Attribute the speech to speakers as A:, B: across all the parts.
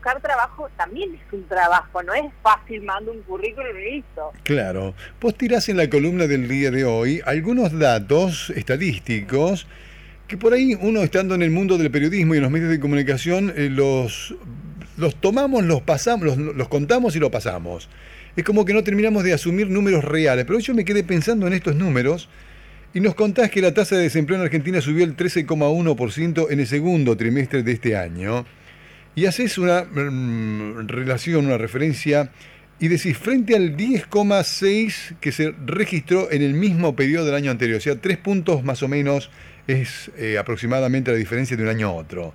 A: buscar trabajo también es un trabajo, no es fácil, mando un currículum y listo.
B: Claro. Vos tirás en la columna del día de hoy algunos datos estadísticos que por ahí uno estando en el mundo del periodismo y en los medios de comunicación eh, los, los tomamos, los pasamos, los, los contamos y los pasamos. Es como que no terminamos de asumir números reales, pero yo me quedé pensando en estos números y nos contás que la tasa de desempleo en Argentina subió el 13,1% en el segundo trimestre de este año. Y haces una mm, relación, una referencia, y decís, frente al 10,6 que se registró en el mismo periodo del año anterior, o sea, tres puntos más o menos es eh, aproximadamente la diferencia de un año a otro.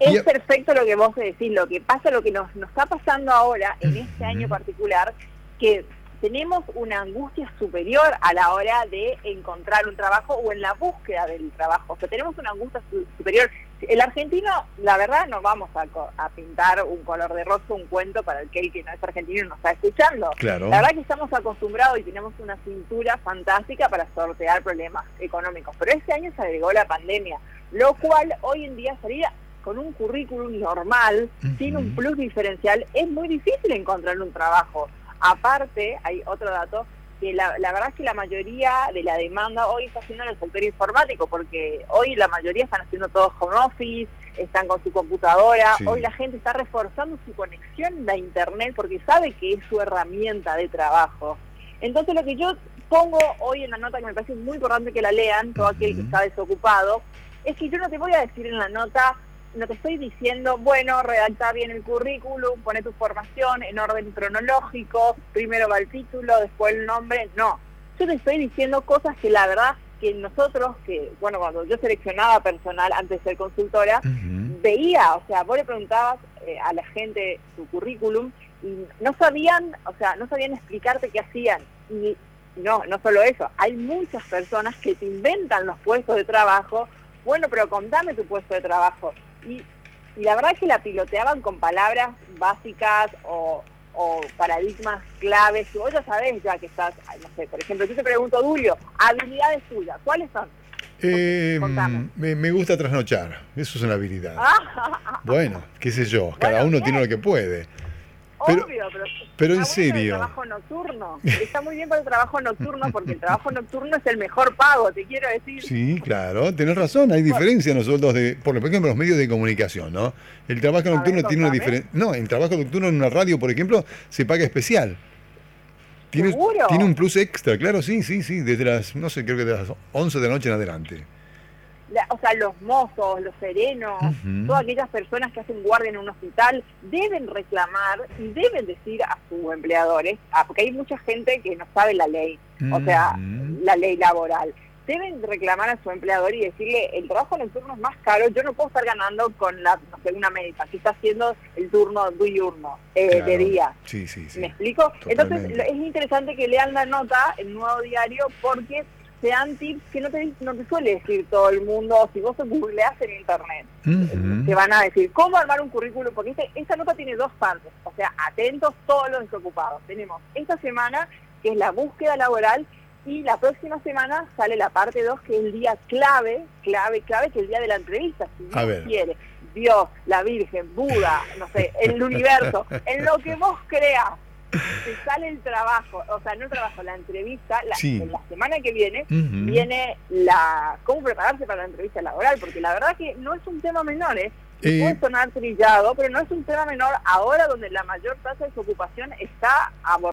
A: Es perfecto lo que vos decís, lo que pasa, lo que nos, nos está pasando ahora, en este año particular, que tenemos una angustia superior a la hora de encontrar un trabajo o en la búsqueda del trabajo. O sea, tenemos una angustia superior. El argentino, la verdad, no vamos a, pintar un color de rosa, un cuento para el que el que no es argentino no está escuchando.
B: Claro.
A: La verdad que estamos acostumbrados y tenemos una cintura fantástica para sortear problemas económicos. Pero este año se agregó la pandemia, lo cual hoy en día sería con un currículum normal, sin un plus diferencial, es muy difícil encontrar un trabajo. Aparte, hay otro dato, que la, verdad es que la mayoría de la demanda hoy está haciendo en el sector informático, porque hoy la mayoría están haciendo todo home office, están con su computadora, hoy la gente está reforzando su conexión a Internet porque sabe que es su herramienta de trabajo. Entonces lo que yo pongo hoy en la nota, que me parece muy importante que la lean, todo aquel que está desocupado, es que yo no te voy a decir en la nota no te estoy diciendo, bueno, redacta bien el currículum, pone tu formación en orden cronológico, primero va el título, después el nombre, no. Yo te estoy diciendo cosas que la verdad que nosotros, que bueno, cuando yo seleccionaba personal antes de ser consultora, veía, o sea, vos le preguntabas eh, a la gente su currículum y no sabían, o sea, no sabían explicarte qué hacían. Y no, no solo eso, hay muchas personas que te inventan los puestos de trabajo, bueno, pero contame tu puesto de trabajo y, la verdad es que la piloteaban con palabras básicas o, paradigmas claves. Y vos ya sabés ya que estás, no sé, por ejemplo, yo te pregunto, Dulio, habilidades tuyas, ¿cuáles son?
B: Eh, me, gusta trasnochar, eso es una habilidad. bueno, qué sé yo, cada uno tiene lo que puede.
A: Pero,
B: pero, en serio.
A: El trabajo nocturno. Está muy bien para el trabajo nocturno porque el trabajo nocturno es el mejor pago, te quiero decir.
B: Sí, claro, tenés razón, hay diferencia nosotros de, por ejemplo, los medios de comunicación, ¿no? El trabajo nocturno tiene una diferencia. No, el trabajo nocturno en una radio, por ejemplo, se paga especial. Tiene, tiene un plus extra, claro, sí, sí, sí, desde las, no sé, creo que de las 11 de la noche en adelante
A: o sea, los mozos, los serenos, todas aquellas personas que hacen guardia en un hospital, deben reclamar y deben decir a sus empleadores, ah, porque hay mucha gente que no sabe la ley, o sea, la ley laboral. Deben reclamar a su empleador y decirle, el trabajo nocturno es más caro, yo no puedo estar ganando con la, no sé, una médica que está haciendo el turno diurno, eh, de día.
B: Sí, sí, sí.
A: ¿Me explico? Entonces, es interesante que lean la nota, el nuevo diario, porque sean tips que no te, no te suele decir todo el mundo si vos googleás en internet. Te van a decir cómo armar un currículum, porque este, esta nota tiene dos partes. O sea, atentos todos los desocupados. Tenemos esta semana, que es la búsqueda laboral, y la próxima semana sale la parte 2, que es el día clave, clave, clave, que es el día de la entrevista. Si Dios quiere, Dios, la Virgen, Buda, no sé, el universo, en lo que vos creas te sale el trabajo, o sea, no el trabajo, la entrevista, la, la semana que viene, viene la cómo prepararse para la entrevista laboral, porque la verdad que no es un tema menor, ¿eh? eh puede sonar trillado, pero no es un tema menor ahora donde la mayor tasa de desocupación está abordada